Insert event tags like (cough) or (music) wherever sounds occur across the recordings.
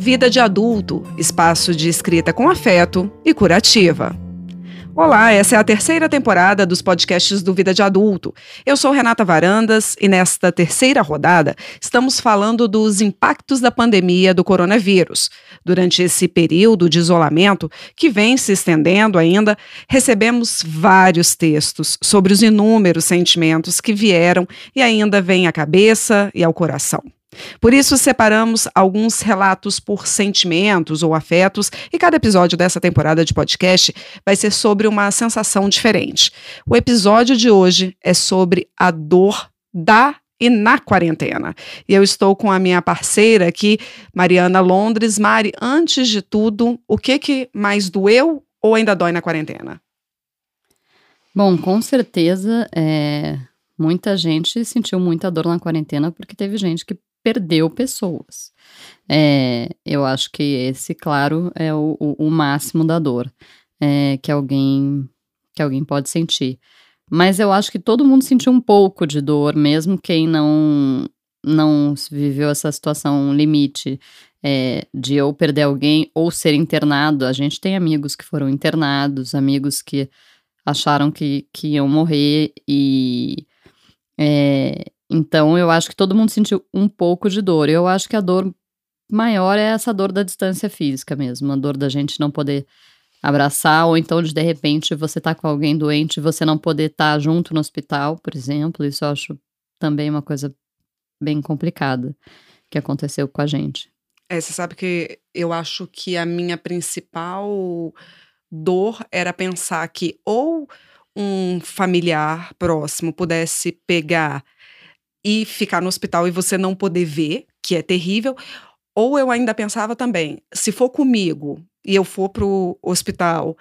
Vida de Adulto, espaço de escrita com afeto e curativa. Olá, essa é a terceira temporada dos podcasts do Vida de Adulto. Eu sou Renata Varandas e nesta terceira rodada estamos falando dos impactos da pandemia do coronavírus. Durante esse período de isolamento, que vem se estendendo ainda, recebemos vários textos sobre os inúmeros sentimentos que vieram e ainda vêm à cabeça e ao coração. Por isso, separamos alguns relatos por sentimentos ou afetos, e cada episódio dessa temporada de podcast vai ser sobre uma sensação diferente. O episódio de hoje é sobre a dor da e na quarentena. E eu estou com a minha parceira aqui, Mariana Londres. Mari, antes de tudo, o que, que mais doeu ou ainda dói na quarentena? Bom, com certeza, é, muita gente sentiu muita dor na quarentena porque teve gente que perdeu pessoas. É, eu acho que esse, claro, é o, o, máximo da dor é, que alguém que alguém pode sentir. Mas eu acho que todo mundo sentiu um pouco de dor, mesmo quem não não viveu essa situação limite é, de ou perder alguém ou ser internado. A gente tem amigos que foram internados, amigos que acharam que, que iam morrer e é, então, eu acho que todo mundo sentiu um pouco de dor. Eu acho que a dor maior é essa dor da distância física mesmo, a dor da gente não poder abraçar, ou então de de repente você tá com alguém doente e você não poder estar tá junto no hospital, por exemplo. Isso eu acho também uma coisa bem complicada que aconteceu com a gente. É, você sabe que eu acho que a minha principal dor era pensar que ou um familiar próximo pudesse pegar e ficar no hospital e você não poder ver, que é terrível. Ou eu ainda pensava também, se for comigo e eu for pro hospital,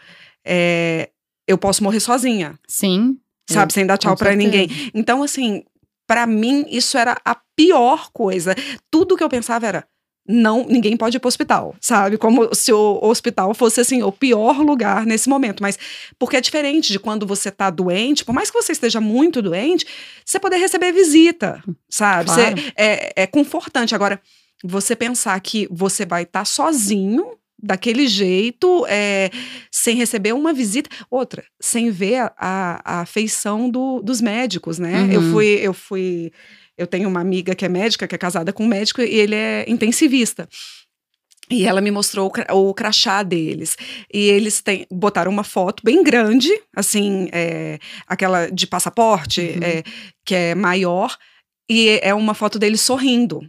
é, eu posso morrer sozinha. Sim. Sabe, eu, sem dar tchau para ninguém. Então, assim, para mim, isso era a pior coisa. Tudo que eu pensava era, não, ninguém pode ir para o hospital, sabe? Como se o hospital fosse assim o pior lugar nesse momento, mas porque é diferente de quando você está doente, por mais que você esteja muito doente, você poder receber visita, sabe? Claro. Você, é, é confortante. Agora, você pensar que você vai estar tá sozinho daquele jeito, é, sem receber uma visita. Outra, sem ver a, a, afeição do, dos médicos, né? Uhum. Eu fui, eu fui eu tenho uma amiga que é médica, que é casada com um médico, e ele é intensivista. E ela me mostrou o, crachá deles. E eles têm, botaram uma foto bem grande, assim, é, aquela de passaporte, uhum. é, que é maior, e é uma foto dele sorrindo.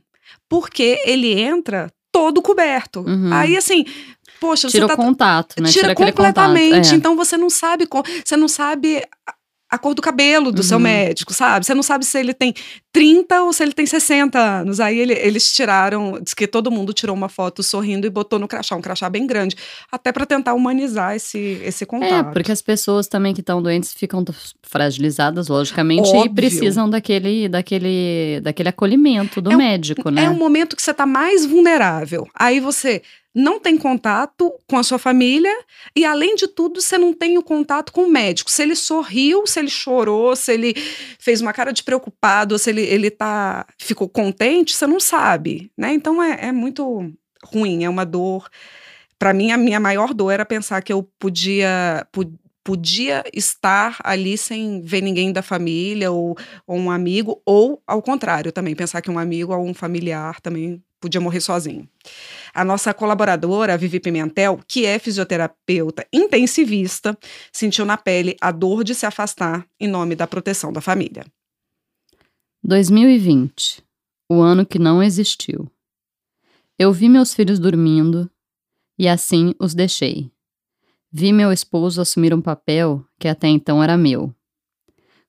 Porque ele entra todo coberto. Uhum. Aí, assim, poxa, tira você o tá, contato, né? Tira, tira completamente. Contato. É. Então você não sabe, você não sabe a cor do cabelo do uhum. seu médico, sabe? Você não sabe se ele tem 30 ou se ele tem 60 anos. Aí ele, eles tiraram, diz que todo mundo tirou uma foto sorrindo e botou no crachá, um crachá bem grande, até para tentar humanizar esse, esse contato. É, porque as pessoas também que estão doentes ficam fragilizadas, logicamente, Óbvio. e precisam daquele, daquele, daquele acolhimento do é médico, né? É um momento que você está mais vulnerável. Aí você não tem contato com a sua família e, além de tudo, você não tem o contato com o médico. Se ele sorriu, se ele chorou, se ele fez uma cara de preocupado, se ele, ele tá, ficou contente, você não sabe, né? Então é, é muito ruim, é uma dor. Para mim, a minha maior dor era pensar que eu podia, podia estar ali sem ver ninguém da família ou, ou um amigo, ou ao contrário também, pensar que um amigo ou um familiar também podia morrer sozinho. A nossa colaboradora, Vivi Pimentel, que é fisioterapeuta intensivista, sentiu na pele a dor de se afastar em nome da proteção da família. 2020, o ano que não existiu. Eu vi meus filhos dormindo e assim os deixei. Vi meu esposo assumir um papel que até então era meu.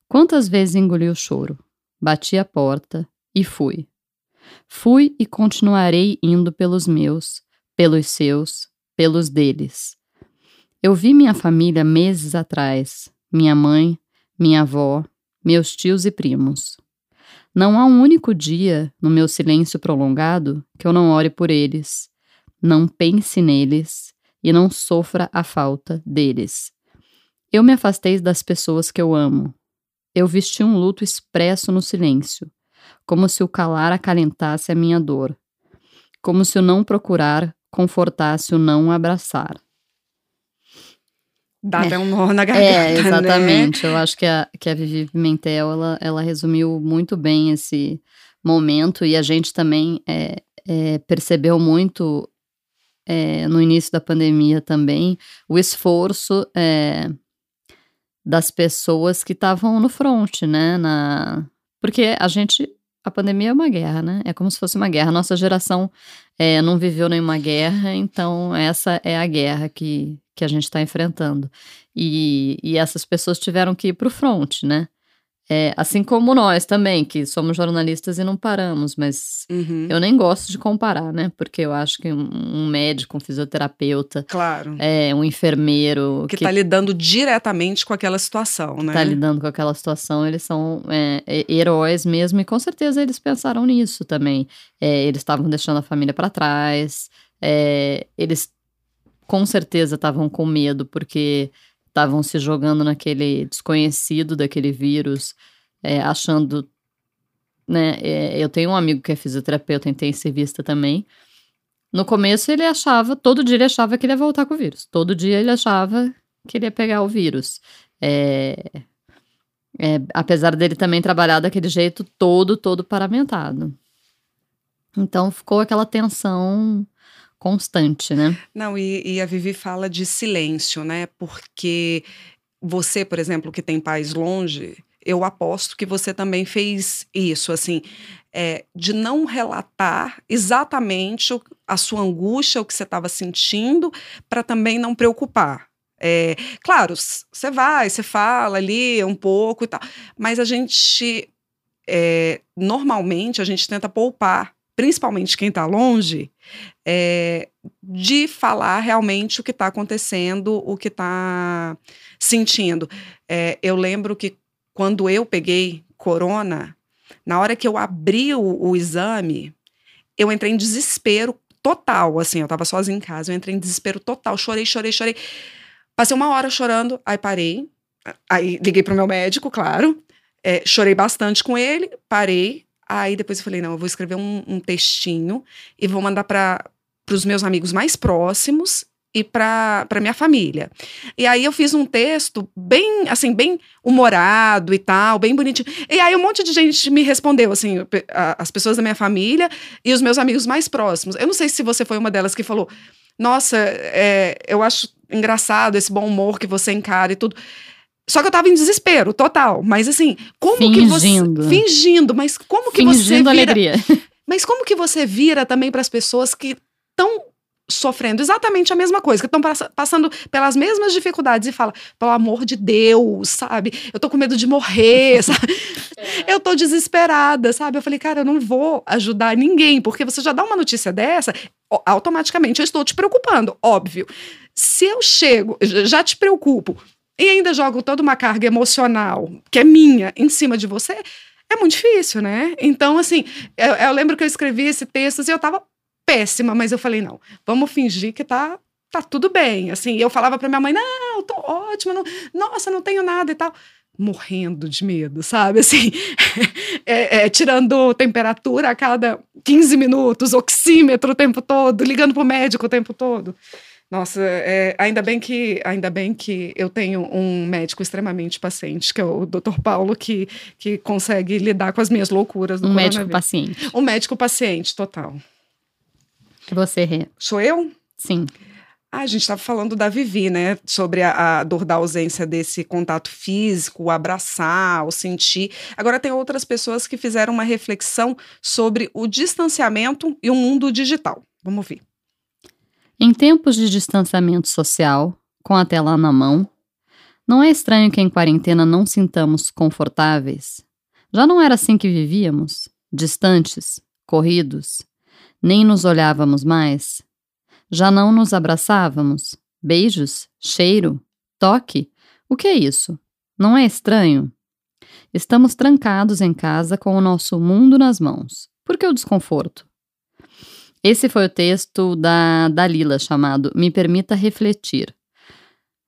Quantas vezes engoli o choro, bati a porta e fui. Fui e continuarei indo pelos meus, pelos seus, pelos deles. Eu vi minha família meses atrás, minha mãe, minha avó, meus tios e primos. Não há um único dia, no meu silêncio prolongado, que eu não ore por eles, não pense neles e não sofra a falta deles. Eu me afastei das pessoas que eu amo. Eu vesti um luto expresso no silêncio, como se o calar acalentasse a minha dor. como se o não procurar confortasse o não abraçar. Dá é. até um nó na garganta, É, exatamente. Né? Eu acho que a, que a Vivi Pimentel, ela, ela resumiu muito bem esse momento e a gente também é, é, percebeu muito é, no início da pandemia também o esforço é, das pessoas que estavam no front, né? Na... Porque a gente. A pandemia é uma guerra, né? É como se fosse uma guerra. Nossa geração é, não viveu nenhuma guerra, então essa é a guerra que, que a gente está enfrentando. E, e essas pessoas tiveram que ir para o front, né? É, assim como nós também, que somos jornalistas e não paramos, mas Uhum. eu nem gosto de comparar, né? Porque eu acho que um, médico, um fisioterapeuta, Claro. é, um enfermeiro Que tá lidando diretamente com aquela situação, né? tá lidando com aquela situação, eles são é, é, heróis mesmo, e com certeza eles pensaram nisso também. É, eles estavam deixando a família para trás, é, eles com certeza estavam com medo, porque estavam se jogando naquele desconhecido daquele vírus, é, achando. Né, é, eu tenho um amigo que é fisioterapeuta intensivista também. No começo ele achava, todo dia ele achava que ele ia voltar com o vírus. Todo dia ele achava que ele ia pegar o vírus. É, é, apesar dele também trabalhar daquele jeito todo, todo paramentado. Então ficou aquela tensão constante, né? Não, e, e a Vivi fala de silêncio, né? Porque você, por exemplo, que tem pais longe, eu aposto que você também fez isso, assim, é, de não relatar exatamente a sua angústia, o que você estava sentindo, para também não preocupar. É, claro, você vai, você fala ali um pouco e tal, mas a gente, é, normalmente, a gente tenta poupar, principalmente quem está longe, é, de falar realmente o que está acontecendo, o que está sentindo. É, eu lembro que quando eu peguei corona, na hora que eu abri o, o exame, eu entrei em desespero total, assim, eu estava sozinha em casa, eu entrei em desespero total, chorei, chorei, chorei. Passei uma hora chorando, aí parei, aí liguei pro meu médico, claro, é, chorei bastante com ele, parei, aí depois eu falei, não, eu vou escrever um, um textinho e vou mandar para os meus amigos mais próximos e para minha família. E aí eu fiz um texto bem, assim, bem humorado e tal, bem bonitinho. E aí um monte de gente me respondeu, assim, as pessoas da minha família e os meus amigos mais próximos. Eu não sei se você foi uma delas que falou, nossa, é, eu acho engraçado esse bom humor que você encara e tudo. Só que eu tava em desespero total. Mas assim, como Fingindo. que você. Fingindo, mas como que você Fingindo vira. alegria. (laughs) Mas como que você vira também para as pessoas que estão sofrendo exatamente a mesma coisa, que estão passando pelas mesmas dificuldades e fala, pelo amor de Deus, sabe? Eu tô com medo de morrer, (laughs) sabe? Eu tô desesperada, sabe? Eu falei, cara, eu não vou ajudar ninguém, porque você já dá uma notícia dessa, automaticamente eu estou te preocupando, óbvio. Se eu chego, já te preocupo, e ainda jogo toda uma carga emocional, que é minha, em cima de você, é muito difícil, né? Então, assim, eu, eu lembro que eu escrevi esse texto e eu tava péssima, mas eu falei, não, vamos fingir que tá, tá tudo bem. Assim, eu falava pra minha mãe, não, tô ótima, não, nossa, não tenho nada e tal. Morrendo de medo, sabe? (laughs) Assim, é, é, tirando temperatura a cada 15 minutos, oxímetro o tempo todo, ligando pro médico o tempo todo. Nossa, é, ainda bem que ainda bem que eu tenho um médico extremamente paciente, que é o Dr. Paulo, que, que consegue lidar com as minhas loucuras Um médico paciente. Um médico paciente, total. Você, Rê? Sou eu? Sim. Ah, a gente estava falando da Vivi, né? Sobre a, a dor da ausência desse contato físico, o abraçar, o sentir. Agora, tem outras pessoas que fizeram uma reflexão sobre o distanciamento e o mundo digital. Vamos ver. Em tempos de distanciamento social, com a tela na mão, não é estranho que em quarentena não sintamos confortáveis? Já não era assim que vivíamos? Distantes, corridos, nem nos olhávamos mais? Já não nos abraçávamos? Beijos? Cheiro? Toque? O que é isso? Não é estranho? Estamos trancados em casa com o nosso mundo nas mãos. Por que o desconforto? Esse foi o texto da Dalila chamado Me Permita Refletir.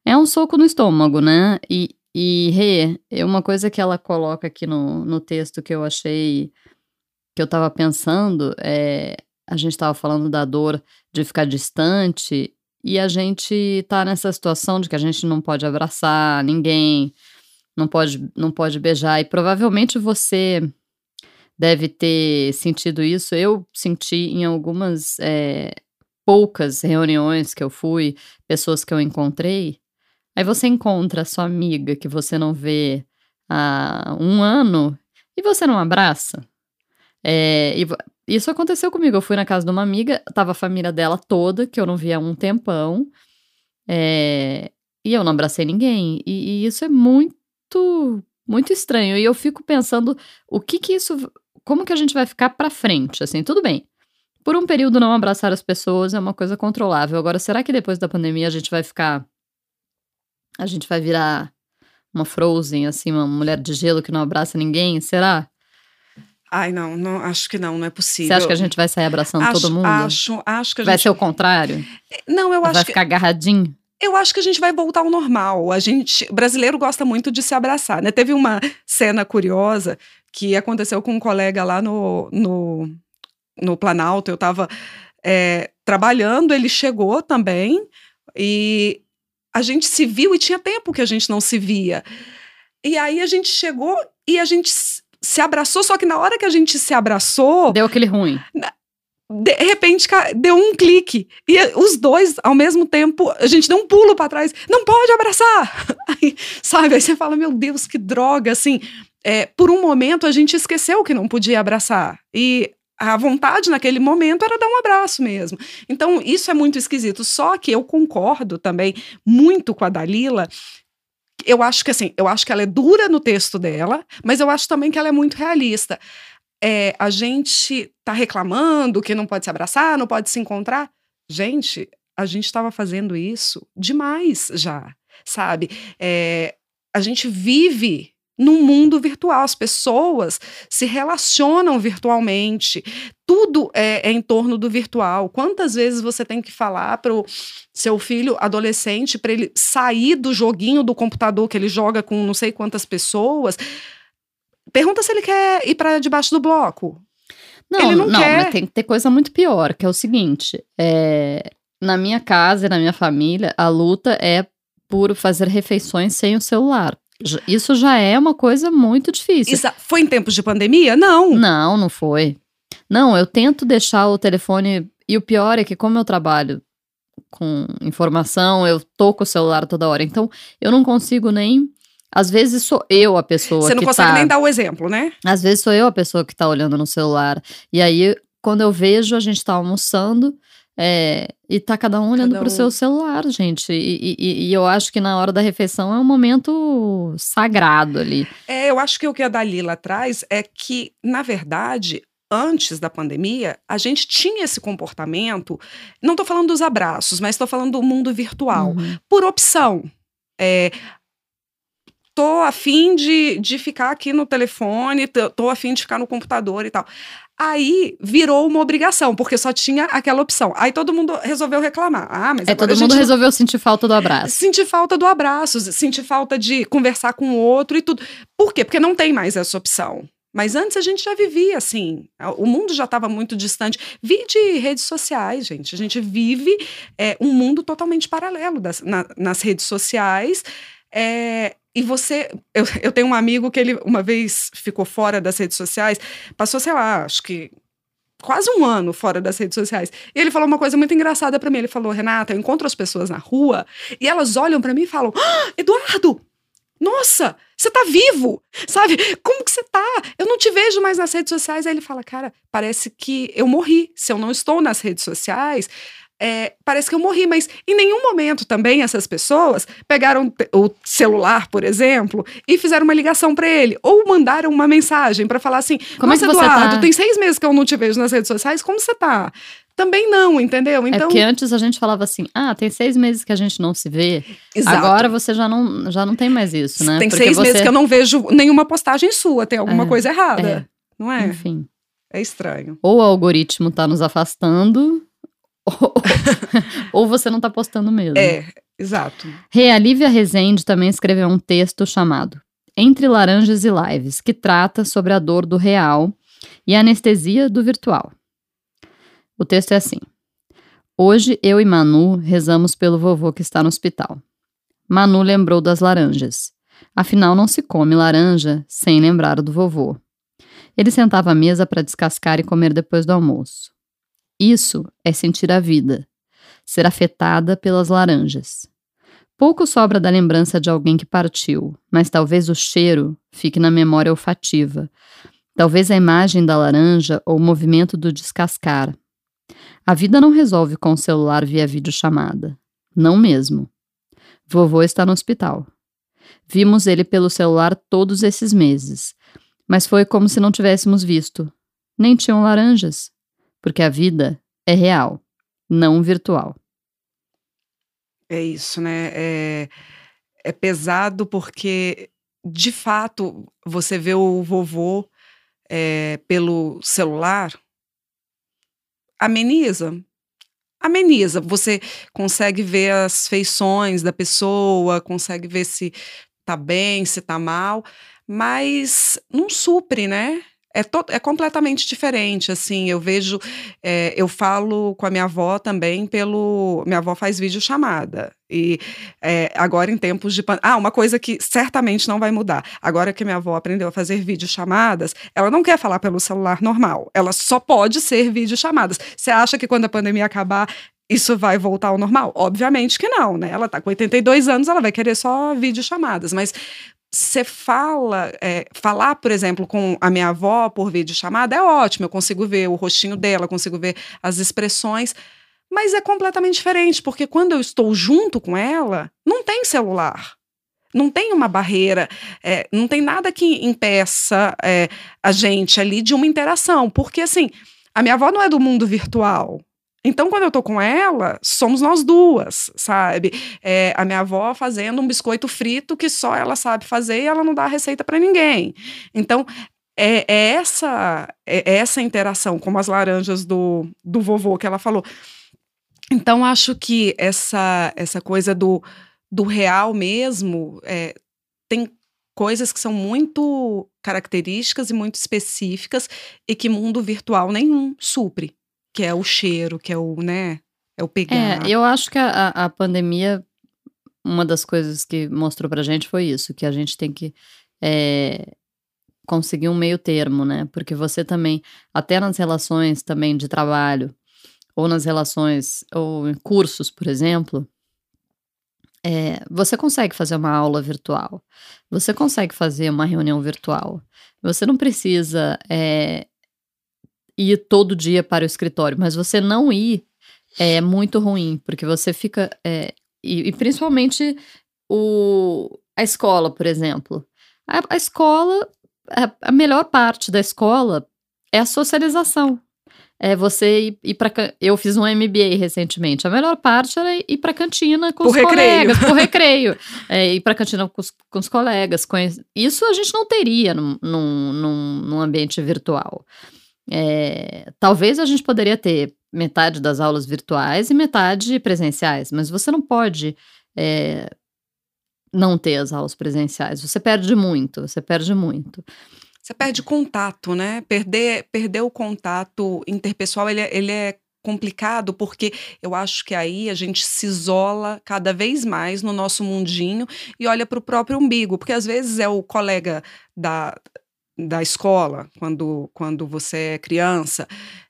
É um soco no estômago, né? E, e Rê, é uma coisa que ela coloca aqui no, no texto que eu achei que eu tava pensando é a gente estava falando da dor de ficar distante e a gente tá nessa situação de que a gente não pode abraçar ninguém, não pode, não pode beijar, e provavelmente você deve ter sentido isso. Eu senti em algumas é, poucas reuniões que eu fui, pessoas que eu encontrei. Aí você encontra a sua amiga que você não vê há um ano e você não abraça. É, e isso aconteceu comigo. Eu fui na casa de uma amiga, tava a família dela toda, que eu não via há um tempão. É, e eu não abracei ninguém. E, e, isso é muito, muito estranho. E eu fico pensando o que que isso. Como que a gente vai ficar pra frente? Assim, tudo bem. Por um período não abraçar as pessoas é uma coisa controlável. Agora, será que depois da pandemia a gente vai ficar. A gente vai virar uma Frozen, assim, uma mulher de gelo que não abraça ninguém? Será? Ai, não, não, acho que não, não é possível. Você acha que a gente vai sair abraçando acho, todo mundo? Acho, acho que a vai gente... ser o contrário? Não, eu acho vai que... ficar agarradinho? Eu acho que a gente vai voltar ao normal. A gente, o brasileiro gosta muito de se abraçar, né? Teve uma cena curiosa que aconteceu com um colega lá no, no, no Planalto. Eu estava é, trabalhando, ele chegou também e a gente se viu e tinha tempo que a gente não se via. E aí a gente chegou e a gente se abraçou, só que na hora que a gente se abraçou. Deu aquele ruim. De repente deu um clique. E os dois, ao mesmo tempo, a gente deu um pulo para trás. Não pode abraçar! (laughs) Aí, sabe? Aí você fala, meu Deus, que droga, assim. É, por um momento a gente esqueceu que não podia abraçar. E a vontade naquele momento era dar um abraço mesmo. Então, isso é muito esquisito. Só que eu concordo também muito com a Dalila eu acho que assim, eu acho que ela é dura no texto dela, mas eu acho também que ela é muito realista. É, a gente tá reclamando que não pode se abraçar, não pode se encontrar. Gente, a gente estava fazendo isso demais já, sabe? É, a gente vive num mundo virtual. As pessoas se relacionam virtualmente. Tudo é, é em torno do virtual. Quantas vezes você tem que falar para o seu filho adolescente para ele sair do joguinho do computador que ele joga com não sei quantas pessoas? Pergunta se ele quer ir para debaixo do bloco. Não, ele não, não quer. mas tem que ter coisa muito pior, que é o seguinte: é, na minha casa e na minha família, a luta é por fazer refeições sem o celular. Isso já é uma coisa muito difícil. Isso foi em tempos de pandemia? Não. Não, não foi. Não, eu tento deixar o telefone. E o pior é que, como eu trabalho com informação, eu tô com o celular toda hora. Então, eu não consigo nem. Às vezes sou eu a pessoa Você não que consegue tá... nem dar o exemplo, né? Às vezes sou eu a pessoa que tá olhando no celular. E aí, quando eu vejo, a gente tá almoçando. É, e tá cada um olhando cada um. pro seu celular, gente. E, e, e, eu acho que na hora da refeição é um momento sagrado ali. É, eu acho que o que a Dalila traz é que, na verdade, antes da pandemia, a gente tinha esse comportamento. Não estou falando dos abraços, mas estou falando do mundo virtual. Uhum. Por opção. É, tô afim de, de ficar aqui no telefone, tô, tô afim de ficar no computador e tal. Aí virou uma obrigação, porque só tinha aquela opção. Aí todo mundo resolveu reclamar. Ah, mas é, todo mundo resolveu sentir falta do abraço. Sentir falta do abraço, sentir falta de conversar com o outro e tudo. Por quê? Porque não tem mais essa opção. Mas antes a gente já vivia assim, o mundo já estava muito distante. Vi de redes sociais, gente. A gente vive é, um mundo totalmente paralelo das, na, nas redes sociais. É, e você. Eu, (laughs) eu tenho um amigo que ele uma vez ficou fora das redes sociais, passou, sei lá, acho que quase um ano fora das redes sociais. E ele falou uma coisa muito engraçada para mim. Ele falou: Renata, eu encontro as pessoas na rua e elas olham para mim e falam: ah, Eduardo, nossa, você tá vivo, sabe? Como que você tá? Eu não te vejo mais nas redes sociais. Aí ele fala: Cara, parece que eu morri. Se eu não estou nas redes sociais, é, parece que eu morri, mas em nenhum momento também essas pessoas pegaram o celular, por exemplo, e fizeram uma ligação para ele, ou mandaram uma mensagem para falar assim: como é que você Eduardo, tá? tem seis meses que eu não te vejo nas redes sociais, como você tá? Também não, entendeu? É então... É porque antes a gente falava assim, ah, tem seis meses que a gente não se vê. Exato. Agora você já não, já não tem mais isso, né? Tem porque seis você... meses que eu não vejo nenhuma postagem sua, tem alguma é, coisa errada, é. não é? Enfim. É estranho. Ou o algoritmo tá nos afastando, (laughs) ou, você não tá postando mesmo. É, exato. Realívia Rezende também escreveu um texto chamado Entre Laranjas e Lives, que trata sobre a dor do real e a anestesia do virtual. O texto é assim: Hoje eu e Manu rezamos pelo vovô que está no hospital. Manu lembrou das laranjas. Afinal, não se come laranja sem lembrar do vovô. Ele sentava à mesa para descascar e comer depois do almoço. Isso é sentir a vida, ser afetada pelas laranjas. Pouco sobra da lembrança de alguém que partiu, mas talvez o cheiro fique na memória olfativa. Talvez a imagem da laranja ou o movimento do descascar. A vida não resolve com o celular via videochamada. Não mesmo. Vovô está no hospital. Vimos ele pelo celular todos esses meses, mas foi como se não tivéssemos visto. Nem tinham laranjas, porque a vida é real, não virtual. É isso, né? É, é pesado porque, de fato, você vê o vovô é, pelo celular, ameniza. Ameniza. Você consegue ver as feições da pessoa, consegue ver se tá bem, se tá mal, mas não supre, né? É, é completamente diferente, assim, eu vejo, é, eu falo com a minha avó também pelo, minha avó faz vídeo chamada, e é, agora em tempos de, ah, uma coisa que certamente não vai mudar, agora que minha avó aprendeu a fazer vídeo chamadas, ela não quer falar pelo celular normal, ela só pode ser vídeo chamadas, você acha que quando a pandemia acabar, isso vai voltar ao normal? Obviamente que não, né? Ela tá com 82 anos, ela vai querer só vídeo chamadas, mas você fala, é, falar, por exemplo, com a minha avó por vídeo chamada é ótimo, eu consigo ver o rostinho dela, consigo ver as expressões, mas é completamente diferente, porque quando eu estou junto com ela, não tem celular. Não tem uma barreira, é, não tem nada que impeça é, a gente ali de uma interação, porque assim, a minha avó não é do mundo virtual, então, quando eu tô com ela, somos nós duas, sabe? É, a minha avó fazendo um biscoito frito que só ela sabe fazer e ela não dá a receita para ninguém. Então, é, é essa é, é essa interação, como as laranjas do, do vovô que ela falou. Então, acho que essa, essa coisa do, do real mesmo é, tem coisas que são muito características e muito específicas e que mundo virtual nenhum supre que é o cheiro, que é o, né, é o pegar. É, eu acho que a, a pandemia, uma das coisas que mostrou pra gente foi isso, que a gente tem que é, conseguir um meio termo, né? Porque você também, até nas relações também de trabalho, ou nas relações, ou em cursos, por exemplo, é, você consegue fazer uma aula virtual, você consegue fazer uma reunião virtual. Você não precisa é, ir todo dia para o escritório, mas você não ir é muito ruim, porque você fica. É, e, e, principalmente o, a escola, por exemplo. A, a escola, a, a, melhor parte da escola é a socialização. É você ir, ir para. Eu fiz um MBA recentemente. A melhor parte era ir para cantina com por os recreio. colegas, por (laughs) recreio. É, ir para cantina com os, com os colegas. Isso a gente não teria num, num, num ambiente virtual. É, talvez a gente poderia ter metade das aulas virtuais e metade presenciais, mas você não pode é, não ter as aulas presenciais. Você perde muito, você perde muito. Você perde contato, né? Perder, perder o contato interpessoal, ele, é, ele é complicado porque eu acho que aí a gente se isola cada vez mais no nosso mundinho e olha para o próprio umbigo, porque às vezes é o colega da, da escola, quando, quando você é criança,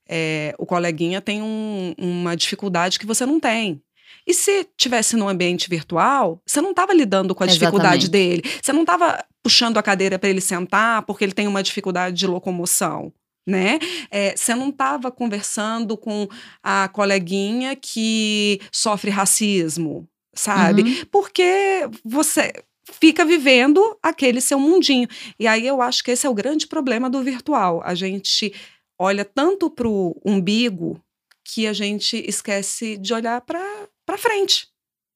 é, o coleguinha tem um, uma dificuldade que você não tem. E se tivesse num ambiente virtual, você não estava lidando com a Exatamente. dificuldade dele. Você não estava puxando a cadeira para ele sentar porque ele tem uma dificuldade de locomoção. Né? É, você não estava conversando com a coleguinha que sofre racismo, sabe? Uhum. Porque você fica vivendo aquele seu mundinho. E aí eu acho que esse é o grande problema do virtual. A gente olha tanto para o umbigo que a gente esquece de olhar para frente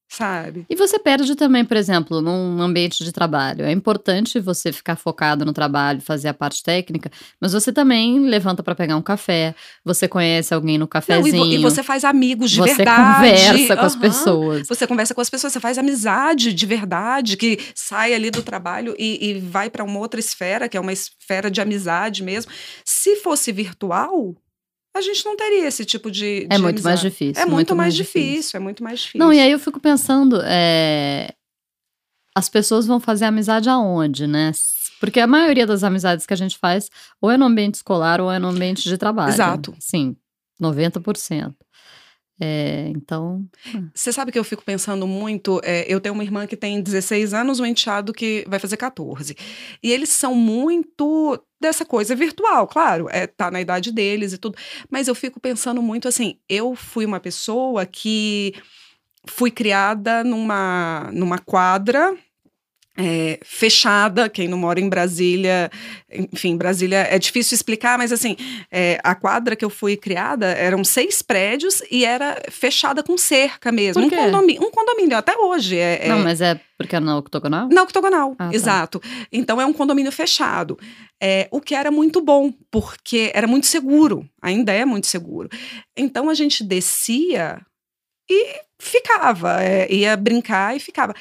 sabe? E você perde também, por exemplo, num ambiente de trabalho. É importante você ficar focado no trabalho, fazer a parte técnica, mas você também levanta para pegar um café, você conhece alguém no cafezinho. Não, e, e, você faz amigos de você verdade. Você conversa com uhum. as pessoas. Você conversa com as pessoas, você faz amizade de verdade, que sai ali do trabalho e, e vai para uma outra esfera, que é uma esfera de amizade mesmo. Se fosse virtual, a gente não teria esse tipo de. de É muito mais amizade. difícil. É muito, mais, difícil, difícil. é muito mais difícil. Não, e aí eu fico pensando, é, as pessoas vão fazer amizade aonde, né? Porque a maioria das amizades que a gente faz ou é no ambiente escolar ou é no ambiente de trabalho. Exato. Sim, 90%. É, então, Você sabe que eu fico pensando muito. é, eu tenho uma irmã que tem 16 anos, um enteado que vai fazer 14. E eles são muito dessa coisa virtual, claro, é, tá na idade deles e tudo. Mas eu fico pensando muito assim: eu fui uma pessoa que fui criada numa, numa quadra. É, fechada, quem não mora em Brasília, enfim, Brasília é difícil explicar, mas assim, é, a quadra que eu fui criada eram seis prédios e era fechada com cerca mesmo. Um condomínio, um condomínio até hoje. É, é- não, mas é porque é na octogonal? na octogonal, Ah, tá. exato. Então é um condomínio fechado. É, o que era muito bom, porque era muito seguro, ainda é muito seguro. Então a gente descia e ficava, é, ia brincar e ficava.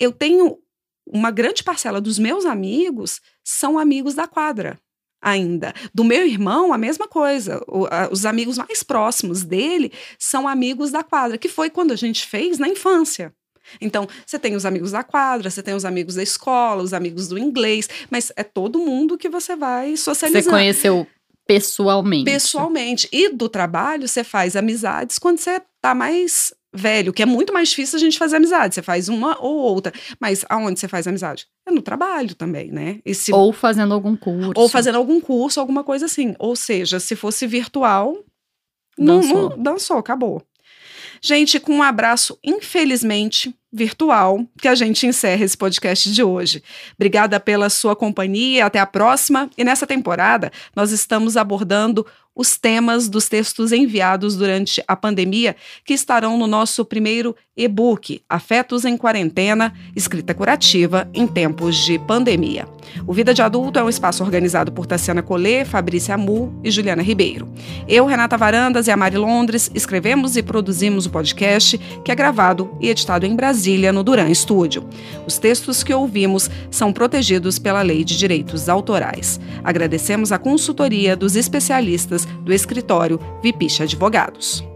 Eu tenho uma grande parcela dos meus amigos são amigos da quadra ainda. Do meu irmão, a mesma coisa. O- a- os amigos mais próximos dele são amigos da quadra, que foi quando a gente fez na infância. Então, você tem os amigos da quadra, você tem os amigos da escola, os amigos do inglês, mas é todo mundo que você vai Você socializando. conheceu pessoalmente. Pessoalmente. E do trabalho, você faz amizades quando você tá mais velho, que é muito mais difícil a gente fazer amizade. Você faz uma ou outra. Mas aonde você faz amizade? É no trabalho também, né? E se Ou fazendo algum curso. ou fazendo algum curso, alguma coisa assim. Ou seja, se fosse virtual, não, Dançou. não- dançou, acabou. Gente, com um abraço, infelizmente, virtual, que a gente encerra esse podcast de hoje. Obrigada pela sua companhia, até a próxima. E nessa temporada, nós estamos abordando os temas dos textos enviados durante a pandemia, que estarão no nosso primeiro e-book, Afetos em Quarentena, Escrita Curativa em Tempos de Pandemia. O Vida de Adulto é um espaço organizado por Tassiana Collet, Fabrícia Amu e Juliana Ribeiro. Eu, Renata Varandas e a Mari Londres escrevemos e produzimos o podcast, que é gravado e editado em Brasília, no Duran Studio. Os textos que ouvimos são protegidos pela Lei de Direitos Autorais. Agradecemos a consultoria dos especialistas do escritório Vipiche Advogados.